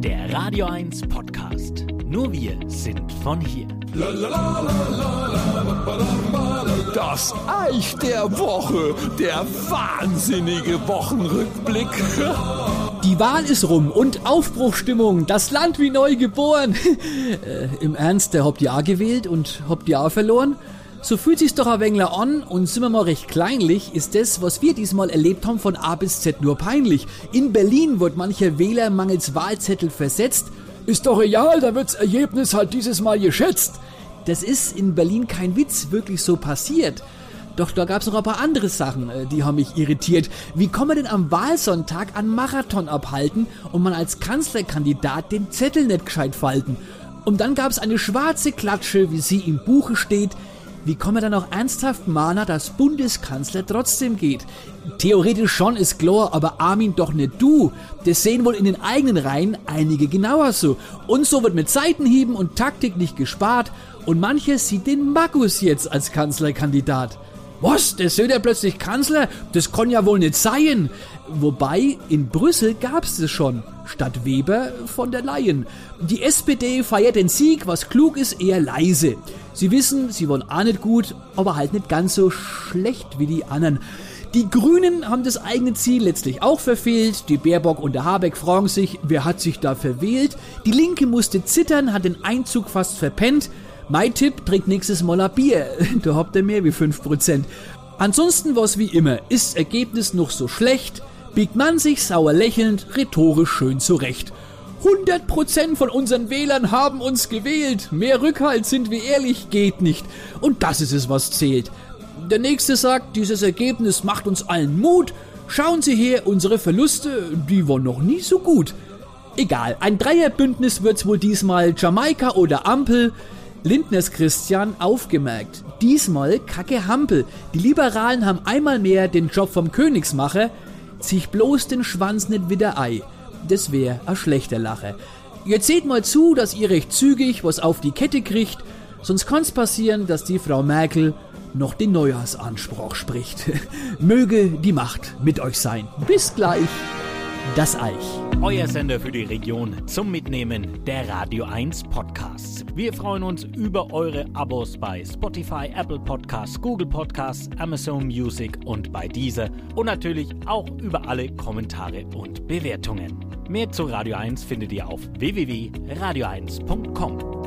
der Radio 1 Podcast. Nur wir sind von hier. Das Eich der Woche, der wahnsinnige Wochenrückblick. Die Wahl ist rum und Aufbruchstimmung, das Land wie neu geboren. äh, Im Ernst, der habt ja gewählt und habt ja verloren? So fühlt sich's doch ein wenig an und sind wir mal recht kleinlich, ist das, was wir diesmal erlebt haben, von A bis Z nur peinlich. In Berlin wird mancher Wähler mangels Wahlzettel versetzt. Ist doch real, da wird's Ergebnis halt dieses Mal geschätzt. Das ist in Berlin kein Witz wirklich so passiert. Doch da gab's noch ein paar andere Sachen, äh, die haben mich irritiert. Wie kann man denn am Wahlsonntag einen Marathon abhalten und man als Kanzlerkandidat den Zettel nicht gescheit falten? Und dann gab's eine schwarze Klatsche, wie sie im Buche steht, wie man dann auch ernsthaft mahnen, dass Bundeskanzler trotzdem geht? Theoretisch schon ist klar, aber Armin doch nicht du. Das sehen wohl in den eigenen Reihen einige genauer so. Und so wird mit Seitenhieben und Taktik nicht gespart und manche sieht den Magus jetzt als Kanzlerkandidat. Was? Der Söder plötzlich Kanzler? Das kann ja wohl nicht sein. Wobei, in Brüssel gab's es schon. Statt Weber von der Leyen. Die SPD feiert den Sieg, was klug ist, eher leise. Sie wissen, sie wollen auch nicht gut, aber halt nicht ganz so schlecht wie die anderen. Die Grünen haben das eigene Ziel letztlich auch verfehlt. Die Baerbock und der Habeck fragen sich, wer hat sich da verwählt? Die Linke musste zittern, hat den Einzug fast verpennt. Mein Tipp, trinkt nächstes Mal ein Bier. Da habt ihr mehr wie 5%. Ansonsten war's wie immer. Ist Ergebnis noch so schlecht? Biegt man sich sauer lächelnd, rhetorisch schön zurecht. 100% von unseren Wählern haben uns gewählt. Mehr Rückhalt, sind wir ehrlich, geht nicht. Und das ist es, was zählt. Der nächste sagt, dieses Ergebnis macht uns allen Mut. Schauen Sie her, unsere Verluste, die waren noch nie so gut. Egal, ein Dreierbündnis wird's wohl diesmal Jamaika oder Ampel. Lindners Christian aufgemerkt. Diesmal kacke Hampel. Die Liberalen haben einmal mehr den Job vom Königsmacher. Zieh bloß den Schwanz nicht wieder ei. Das wär a schlechter Lache. Jetzt seht mal zu, dass ihr recht zügig was auf die Kette kriegt, sonst kann's passieren, dass die Frau Merkel noch den Neujahrsanspruch spricht. Möge die Macht mit euch sein. Bis gleich. Das Eich. Euer Sender für die Region zum Mitnehmen der Radio 1 Podcasts. Wir freuen uns über eure Abos bei Spotify, Apple Podcasts, Google Podcasts, Amazon Music und bei dieser und natürlich auch über alle Kommentare und Bewertungen. Mehr zu Radio 1 findet ihr auf www.radio1.com.